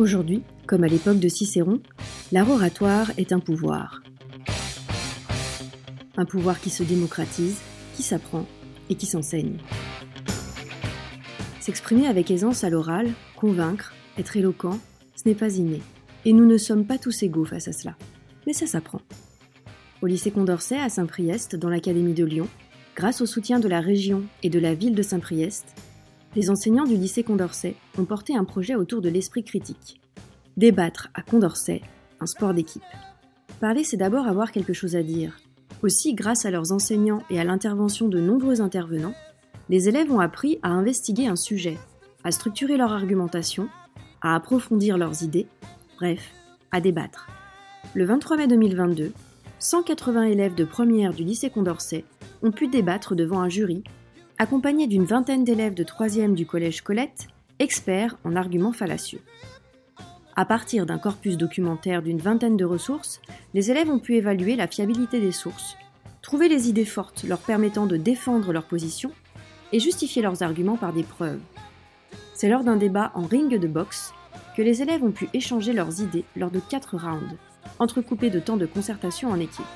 Aujourd'hui, comme à l'époque de Cicéron, l'art oratoire est un pouvoir. Un pouvoir qui se démocratise, qui s'apprend et qui s'enseigne. S'exprimer avec aisance à l'oral, convaincre, être éloquent, ce n'est pas inné. Et nous ne sommes pas tous égaux face à cela. Mais ça s'apprend. Au lycée Condorcet à Saint-Priest, dans l'Académie de Lyon, grâce au soutien de la région et de la ville de Saint-Priest, les enseignants du lycée Condorcet ont porté un projet autour de l'esprit critique. Débattre à Condorcet, un sport d'équipe. Parler, c'est d'abord avoir quelque chose à dire. Aussi, grâce à leurs enseignants et à l'intervention de nombreux intervenants, les élèves ont appris à investiguer un sujet, à structurer leur argumentation, à approfondir leurs idées, bref, à débattre. Le 23 mai 2022, 180 élèves de première du lycée Condorcet ont pu débattre devant un jury accompagné d'une vingtaine d'élèves de 3e du collège Colette, experts en arguments fallacieux. À partir d'un corpus documentaire d'une vingtaine de ressources, les élèves ont pu évaluer la fiabilité des sources, trouver les idées fortes leur permettant de défendre leur position et justifier leurs arguments par des preuves. C'est lors d'un débat en ring de boxe que les élèves ont pu échanger leurs idées lors de quatre rounds, entrecoupés de temps de concertation en équipe.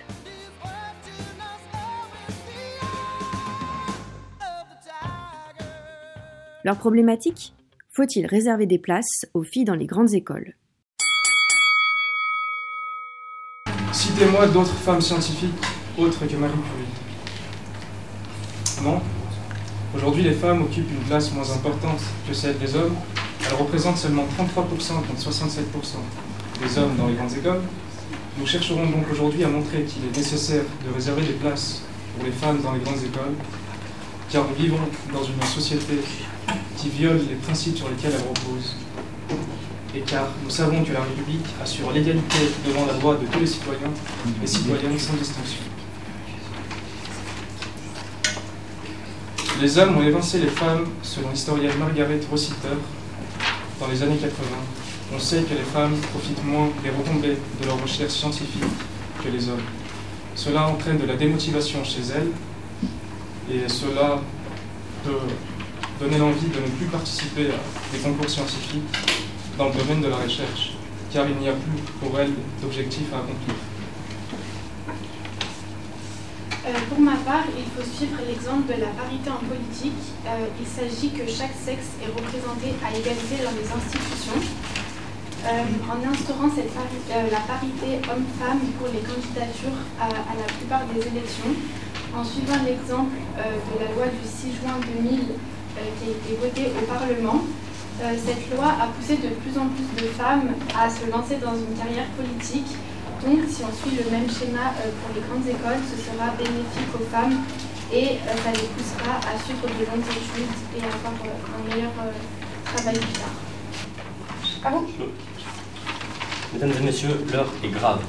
Leur problématique Faut-il réserver des places aux filles dans les grandes écoles? Citez-moi d'autres femmes scientifiques autres que Marie Curie. Non? Aujourd'hui, les femmes occupent une place moins importante que celle des hommes. Elles représentent seulement 33% contre 67% des hommes dans les grandes écoles. Nous chercherons donc aujourd'hui à montrer qu'il est nécessaire de réserver des places pour les femmes dans les grandes écoles, car nous vivons dans une société qui viole les principes sur lesquels elle repose. Et car nous savons que la République assure l'égalité devant la loi de tous les citoyens et citoyennes sans distinction. Les hommes ont évincé les femmes, selon l'historienne Margaret Rossiter, dans les années 80. On sait que les femmes profitent moins des retombées de leurs recherches scientifiques que les hommes. Cela entraîne de la démotivation chez elles et cela peut donner l'envie de ne plus participer à des concours scientifiques dans le domaine de la recherche, car il n'y a plus pour elles d'objectifs à accomplir. Euh, pour ma part, il faut suivre l'exemple de la parité en politique. Euh, il s'agit que chaque sexe est représenté à égalité dans les institutions. Euh, en instaurant la parité homme-femme pour les candidatures à, à, la plupart des élections, en suivant l'exemple de la loi du 6 juin 2000 euh, qui a été votée au Parlement. Euh, cette loi a poussé de plus en plus de femmes à se lancer dans une carrière politique. Donc, si on suit le même schéma euh, pour les grandes écoles, ce sera bénéfique aux femmes et ça les poussera à suivre de longues études et à avoir un meilleur travail plus tard. Ah bon? Mesdames et messieurs, l'heure est grave.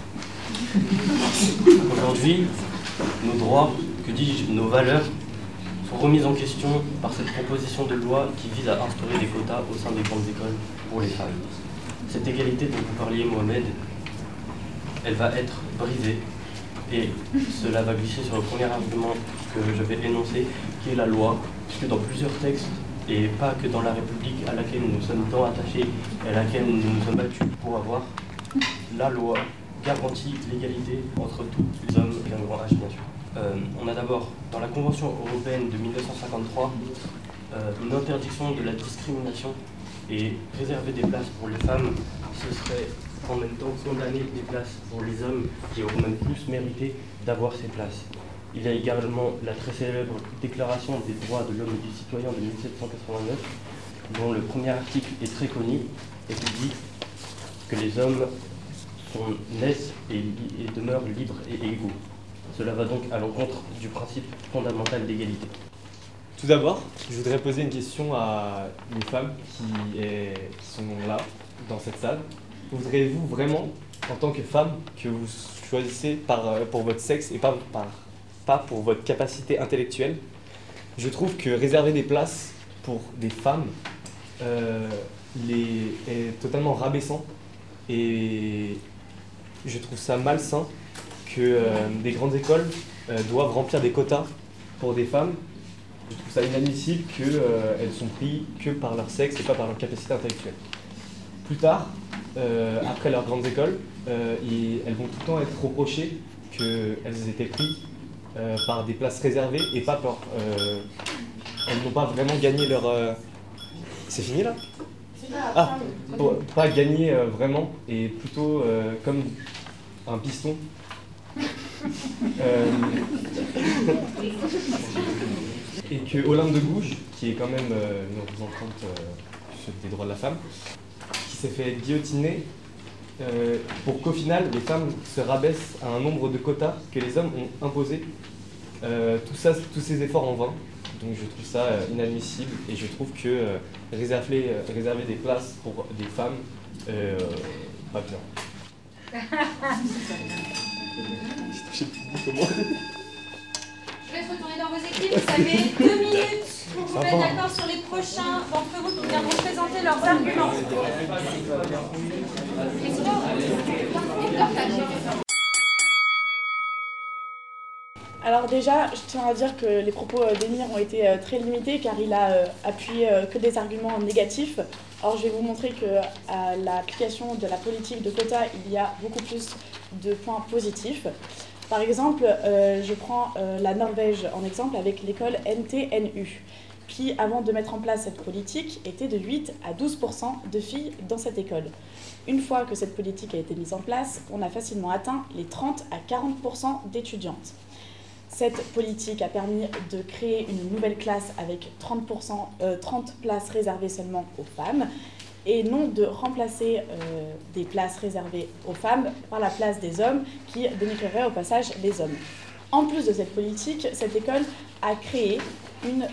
Aujourd'hui, nos droits, que dis-je, nos valeurs sont remises en question par cette proposition de loi qui vise à instaurer des quotas au sein des grandes écoles pour les femmes. Cette égalité dont vous parliez, Mohamed, elle va être brisée et cela va glisser sur le premier argument que je vais énoncer, qui est la loi, puisque dans plusieurs textes, et pas que dans la République à laquelle nous sommes tant attachés et à laquelle nous nous sommes battus pour avoir, la loi garantit l'égalité entre tous les hommes et un grand H, bien sûr. Euh, on a d'abord, dans la Convention européenne de 1953, euh, une interdiction de la discrimination et réserver des places pour les femmes, ce serait en même temps condamner des places pour les hommes qui auraient même plus mérité d'avoir ces places. Il y a également la très célèbre Déclaration des droits de l'homme et du citoyen de 1789, dont le premier article est très connu et qui dit que les hommes sont, naissent et demeurent libres et égaux. Cela va donc à l'encontre du principe fondamental d'égalité. Tout d'abord, je voudrais poser une question à une femme qui, sont là, dans cette salle. Voudriez-vous vraiment, en tant que femme, que vous choisissez euh, pour votre sexe et pas, pas pour votre capacité intellectuelle? Je trouve que réserver des places pour des femmes euh, est totalement rabaissant et je trouve ça malsain que euh, des grandes écoles euh, doivent remplir des quotas pour des femmes. Je trouve ça inadmissible qu'elles euh, sont prises que par leur sexe et pas par leur capacité intellectuelle. plus tard, après leurs grandes écoles, et elles vont tout le temps être reprochées qu'elles étaient prises euh, par des places réservées et pas par. euh, elles n'ont pas vraiment gagné leur. euh, C'est fini là? Ah, pour- pas gagné vraiment et plutôt comme un piston. Euh, et que Olympe de Gouges, qui est quand même euh, une représentante euh, des droits de la femme, qui s'est fait guillotiner pour qu'au final les femmes se rabaissent à un nombre de quotas que les hommes ont imposés. Euh, tout ça, tous ces efforts en vain. Donc je trouve ça inadmissible et je trouve que réserver, réserver des places pour des femmes, pas bien. Je. Je laisse retourner dans vos équipes. Vous avez deux minutes pour vous mettre d'accord sur les prochains d'entre vous qui viendront présenter leurs arguments. Alors déjà, je tiens à dire que les propos euh, d'Emir ont été euh, très limités car il a euh, appuyé que des arguments négatifs. Alors je vais vous montrer que à l'application de la politique de quota, il y a beaucoup plus de points positifs. Par exemple, euh, je prends euh, la Norvège en exemple avec l'école NTNU qui, avant de mettre en place cette politique, était de 8 à 12% de filles dans cette école. Une fois que cette politique a été mise en place, on a facilement atteint les 30 à 40 d'étudiantes. Cette politique a permis de créer une nouvelle classe avec 30%, euh, 30 places réservées seulement aux femmes et non de remplacer euh, des places réservées aux femmes par la place des hommes qui dénigrerait au passage les hommes. En plus de cette politique, cette école a créé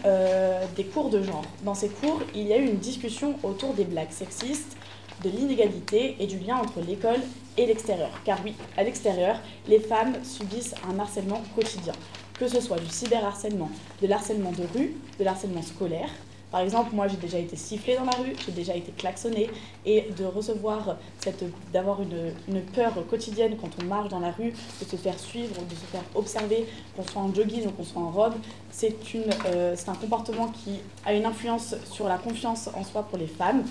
euh, des cours de genre. Dans ces cours, il y a eu une discussion autour des blagues sexistes, de l'inégalité et du lien entre l'école et l'extérieur. Car oui, à l'extérieur, les femmes subissent un harcèlement quotidien, que ce soit du cyberharcèlement, de l'harcèlement de rue, de l'harcèlement scolaire. Par exemple, moi j'ai déjà été sifflée dans la rue, j'ai déjà été klaxonnée, et de recevoir, cette, d'avoir une, peur quotidienne quand on marche dans la rue, de se faire suivre, de se faire observer, qu'on soit en jogging ou qu'on soit en robe, c'est, une, euh, un comportement qui a une influence sur la confiance en soi pour les femmes.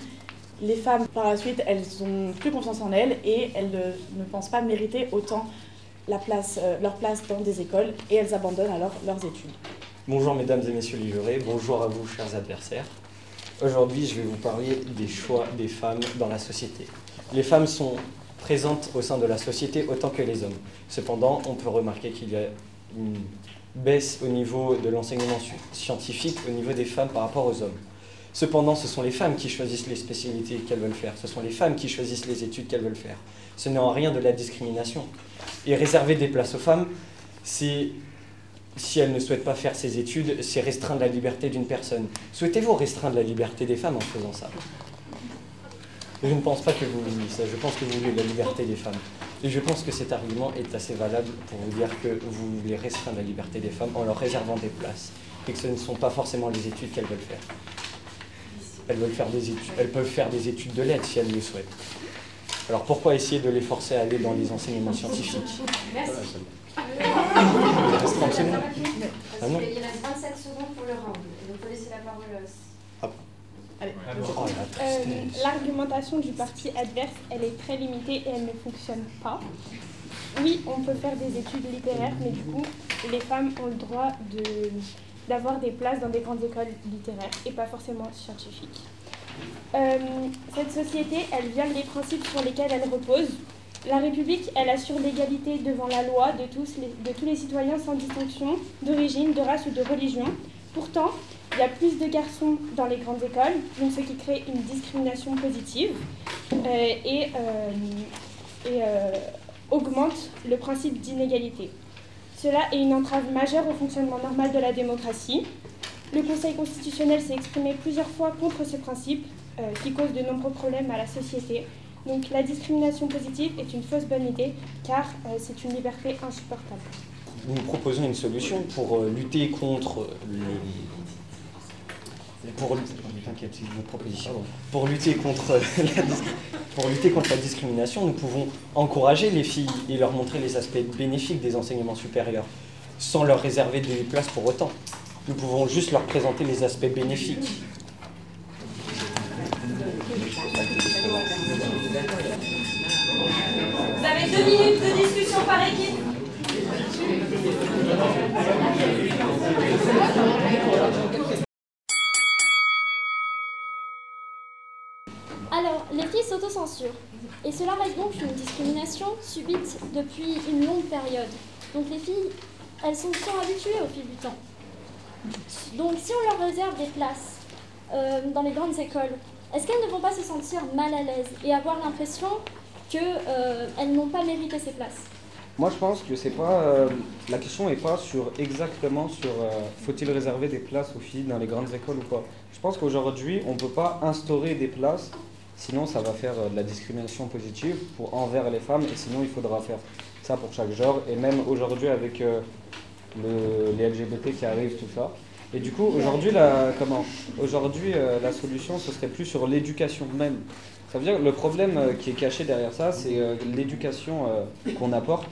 Les femmes, par la suite, elles ont plus confiance en elles et elles ne, pensent pas mériter autant euh, leur place dans des écoles et elles abandonnent alors leurs études. Bonjour mesdames et messieurs les jurés, bonjour à vous chers adversaires. Aujourd'hui je vais vous parler des choix des femmes dans la société. Les femmes sont présentes au sein de la société autant que les hommes. Cependant, on peut remarquer qu'il y a une baisse au niveau de l'enseignement scientifique au niveau des femmes par rapport aux hommes. Cependant, ce sont les femmes qui choisissent les spécialités qu'elles veulent faire, ce sont les femmes qui choisissent les études qu'elles veulent faire. Ce n'est en rien de la discrimination. Et réserver des places aux femmes, c'est si elle ne souhaite pas faire ses études, c'est restreindre la liberté d'une personne. Souhaitez-vous restreindre la liberté des femmes en faisant ça? Je ne pense pas que vous vouliez ça, je pense que vous voulez la liberté des femmes. Et je pense que cet argument est assez valable pour vous dire que vous voulez restreindre la liberté des femmes en leur réservant des places. Et que ce ne sont pas forcément les études qu'elles veulent faire. Elles, veulent faire des études, elles peuvent faire des études de lettres si elles le souhaitent. Alors pourquoi essayer de les forcer à aller dans les enseignements scientifiques? Il reste 30 secondes. Ah non. Il reste 27 secondes pour le round. Donc, il faut laisser la parole. euh, Allez. Oh la Euh. L'argumentation du parti adverse, elle est très limitée et elle ne fonctionne pas. Oui, on peut faire des études littéraires, mais du coup, les femmes ont le droit de, d'avoir des places dans des grandes écoles littéraires et pas forcément scientifiques. Euh, cette société, elle viole les principes sur lesquels elle repose. La République, elle assure l'égalité devant la loi de tous les, citoyens sans distinction d'origine, de race ou de religion. Pourtant, il y a plus de garçons dans les grandes écoles, donc ce qui crée une discrimination positive euh, et, euh, euh, augmente le principe d'inégalité. Cela est une entrave majeure au fonctionnement normal de la démocratie. Le Conseil constitutionnel s'est exprimé plusieurs fois contre ce principe qui cause de nombreux problèmes à la société. Donc la discrimination positive est une fausse bonne idée car euh, c'est une liberté insupportable. Nous proposons une solution pour euh, lutter contre le. Pour, lutter, contre la, pour lutter contre la discrimination, nous pouvons encourager les filles et leur montrer les aspects bénéfiques des enseignements supérieurs, sans leur réserver des places pour autant. Nous pouvons juste leur présenter les aspects bénéfiques. Vous avez deux minutes de discussion par équipe. Alors, les filles s'autocensurent. Et cela reste donc une discrimination subite depuis une longue période. Donc les filles, elles sont, sont habituées au fil du temps. Donc si on leur réserve des places euh, dans les grandes écoles, est-ce qu'elles ne vont pas se sentir mal à l'aise et avoir l'impression qu'elles euh, n'ont pas mérité ces places? Moi je pense que c'est pas euh, la question n'est pas sur exactement sur faut-il réserver des places aux filles dans les grandes écoles ou pas. Je pense qu'aujourd'hui on ne peut pas instaurer des places Sinon, ça va faire de la discrimination positive pour, envers les femmes et sinon, il faudra faire ça pour chaque genre. Et même aujourd'hui, avec le, les LGBT qui arrivent, tout ça. Et du coup, aujourd'hui, la, comment Aujourd'hui, la solution, ce serait plus sur l'éducation même. Ça veut dire que le problème qui est caché derrière ça, c'est l'éducation qu'on apporte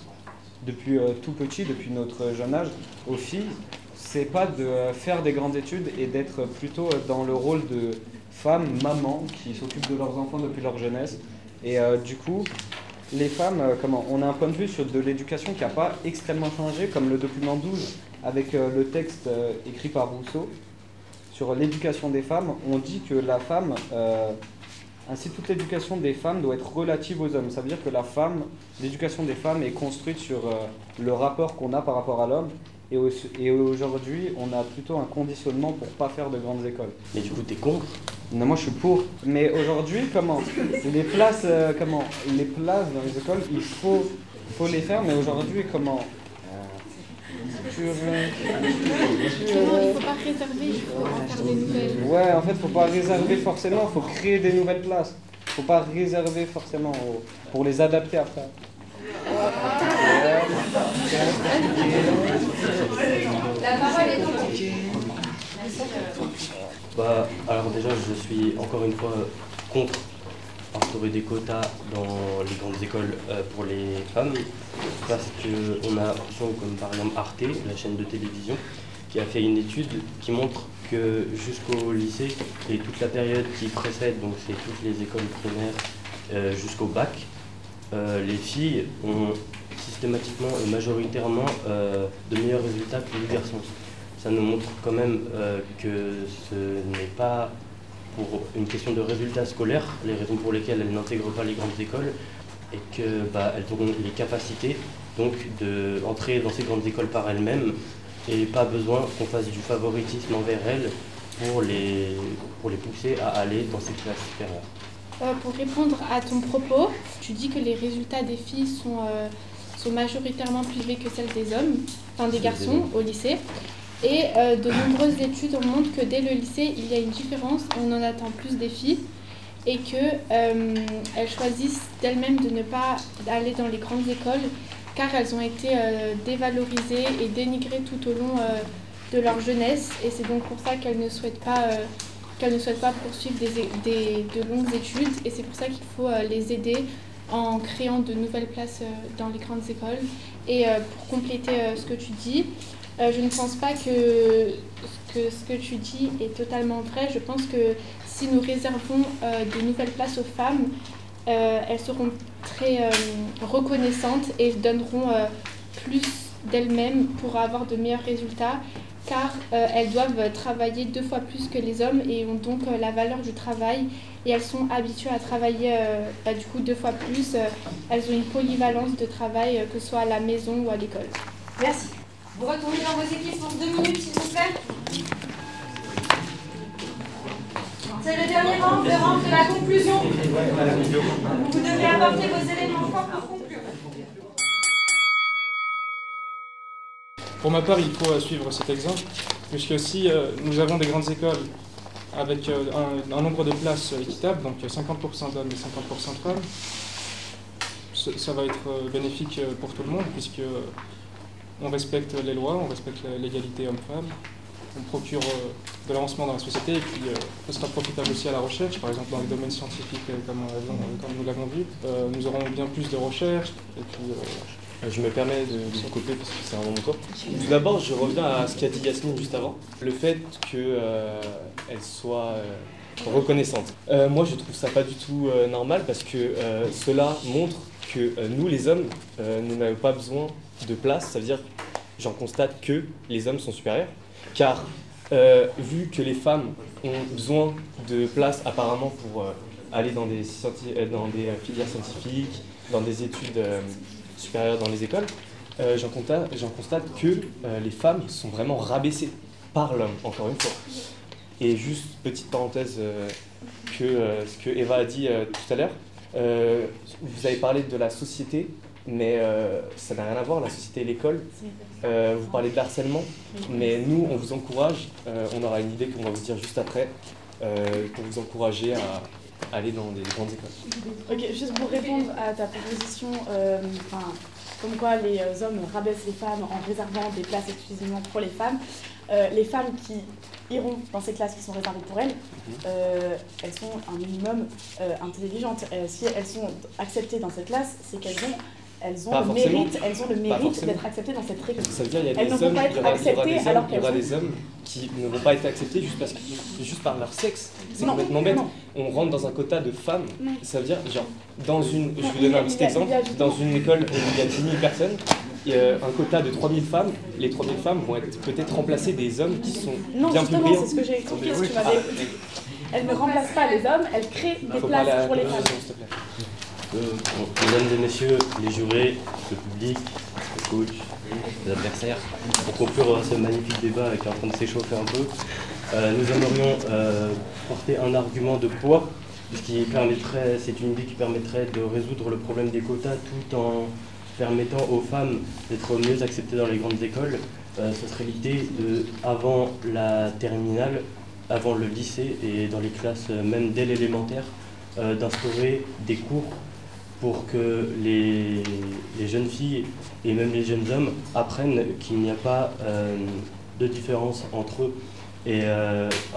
depuis tout petit, depuis notre jeune âge, aux filles. C'est pas de faire des grandes études et d'être plutôt dans le rôle de femmes, mamans, qui s'occupent de leurs enfants depuis leur jeunesse. Et du coup, les femmes, comment On a un point de vue sur de l'éducation qui n'a pas extrêmement changé, comme le document 12 avec le texte écrit par Rousseau sur l'éducation des femmes. On dit que la femme, euh, ainsi toute l'éducation des femmes doit être relative aux hommes. Ça veut dire que l'éducation des femmes est construite sur le rapport qu'on a par rapport à l'homme. Et, et aujourd'hui, on a plutôt un conditionnement pour pas faire de grandes écoles. Mais du coup, tu es contre? Non, moi je suis pour. Mais aujourd'hui, comment? Les places, euh, comment? Les places dans les écoles, il faut, faut les faire, mais aujourd'hui, comment? Il ne faut pas réserver, il faut en faire des nouvelles. Ouais, en fait, il faut pas réserver forcément, il faut créer des nouvelles places. Il faut pas réserver forcément pour les adapter après. Bah, alors déjà, je suis encore une fois contre instaurer des quotas dans les grandes écoles pour les femmes parce qu'on a comme par exemple Arte, la chaîne de télévision, qui a fait une étude qui montre que jusqu'au lycée et toute la période qui précède, donc c'est toutes les écoles primaires jusqu'au bac, les filles ont systématiquement et majoritairement de meilleurs résultats que les garçons ça nous montre quand même que ce n'est pas pour une question de résultats scolaires, les raisons pour lesquelles elles n'intègrent pas les grandes écoles, et qu'elles bah, auront les capacités donc d'entrer dans ces grandes écoles par elles-mêmes, et pas besoin qu'on fasse du favoritisme envers elles pour les, pour les pousser à aller dans ces classes supérieures. Euh, pour répondre à ton propos, tu dis que les résultats des filles sont, euh, sont majoritairement plus élevés que celles des hommes, enfin des garçons au lycée. Et euh, de nombreuses études montrent que dès le lycée, il y a une différence, on en attend plus des filles et qu'elles euh, choisissent d'elles-mêmes de ne pas aller dans les grandes écoles car elles ont été euh, dévalorisées et dénigrées tout au long de leur jeunesse. Et c'est donc pour ça qu'elles ne souhaitent pas qu'elles ne souhaitent pas poursuivre des, des, de longues études. Et c'est pour ça qu'il faut les aider en créant de nouvelles places dans les grandes écoles. Et pour compléter ce que tu dis, je ne pense pas que, que ce que tu dis est totalement vrai. Je pense que si nous réservons de nouvelles places aux femmes, elles seront très reconnaissantes et donneront plus d'elles-mêmes pour avoir de meilleurs résultats car elles doivent travailler deux fois plus que les hommes et ont donc la valeur du travail et elles sont habituées à travailler bah, du coup deux fois plus. elles ont une polyvalence de travail que ce soit à la maison ou à l'école. Merci. Vous retournez dans vos équipes pour deux minutes, s'il vous plaît. C'est le dernier rang, le rang de la conclusion. Vous devrez apporter vos éléments forts pour conclure. Pour ma part, il faut suivre cet exemple, puisque si nous avons des grandes écoles avec un, un nombre de places équitable, donc 50% d'hommes et 50% de femmes, ça va être bénéfique pour tout le monde, puisque on respecte les lois, on respecte l'égalité homme-femme, on procure de l'avancement dans la société et puis ce sera profitable aussi à la recherche, par exemple dans les domaines scientifiques comme, nous l'avons vu. nous aurons bien plus de recherche et puis je me permets de, de vous couper parce que c'est un moment tour. D'abord, je reviens à ce qu'a dit Yasmine juste avant. Le fait qu'elle euh, soit euh, reconnaissante. Euh, moi, je trouve ça pas du tout euh, normal parce que euh, cela montre que nous, les hommes, nous n'avons pas besoin de place. Ça veut dire, j'en constate que les hommes sont supérieurs, car vu que les femmes ont besoin de place apparemment pour aller dans des filières scientifiques, dans des études supérieures dans les écoles, j'en constate, que les femmes sont vraiment rabaissées par l'homme, encore une fois. Et juste petite parenthèse euh, que euh, ce que Eva a dit euh, tout à l'heure, vous avez parlé de la société, mais ça n'a rien à voir, la société et l'école. vous parlez de harcèlement, mais nous, on vous encourage, on aura une idée qu'on va vous dire juste après, pour vous encourager à aller dans des grandes écoles. Ok, juste pour répondre à ta proposition, comme quoi les hommes rabaissent les femmes en réservant des places exclusivement pour les femmes, les femmes qui iront dans ces classes qui sont réservées pour elles, mhm. euh, elles sont un minimum euh, intelligentes. Euh, si elles sont acceptées dans cette classe, c'est qu'elles ont elles ont, le mérite, elles ont le mérite d'être acceptées dans cette règle. Ça veut dire qu'il y a des hommes, être acceptées alors Il y aura des hommes qui ne vont pas être acceptés juste, parce que, juste par leur sexe. C'est complètement bête. On rentre dans un quota de femmes. Ça veut dire, genre, dans une. Je vais vous donner un petit exemple. Dans une école où il y a 10 000 personnes, un quota de 3000 femmes, les 3000 femmes vont être peut-être remplacées des hommes qui sont non, bien plus brillants. Non, c'est ce que j'ai tu m'avais écouté. Elles ne remplacent pas les hommes, elles créent des places pour les femmes. Euh, mesdames et messieurs, les jurés, le public, le coach, les adversaires, pour conclure ce magnifique débat qui est en train de s'échauffer un peu, euh, nous aimerions euh, porter un argument de poids, puisqu'il permettrait, c'est une idée qui permettrait de résoudre le problème des quotas tout en permettant aux femmes d'être mieux acceptées dans les grandes écoles, euh, ce serait l'idée de, avant la terminale, avant le lycée et dans les classes, même dès l'élémentaire, d'instaurer des cours pour que les, jeunes filles et même les jeunes hommes apprennent qu'il n'y a pas de différence entre eux et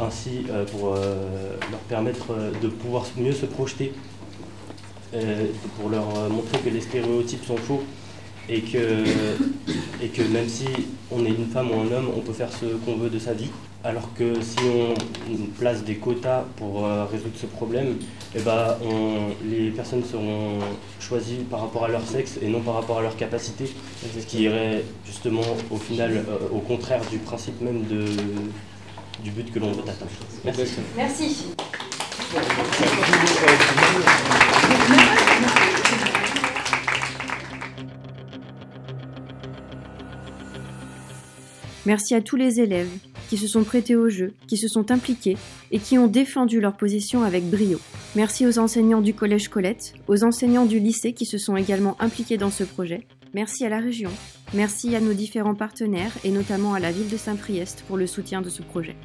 ainsi pour leur permettre de pouvoir mieux se projeter euh, pour leur euh, montrer que les stéréotypes sont faux et que, et que même si on est une femme ou un homme, on peut faire ce qu'on veut de sa vie. Alors que si on place des quotas pour euh, résoudre ce problème, eh ben, les personnes seront choisies par rapport à leur sexe et non par rapport à leur capacité, ce qui irait justement au final au contraire du principe même de, du but que l'on veut atteindre. Merci. Merci. Merci à tous les élèves qui se sont prêtés au jeu, qui se sont impliqués et qui ont défendu leur position avec brio. Merci aux enseignants du Collège Colette, aux enseignants du lycée qui se sont également impliqués dans ce projet. Merci à la région. Merci à nos différents partenaires et notamment à la ville de Saint-Priest pour le soutien de ce projet.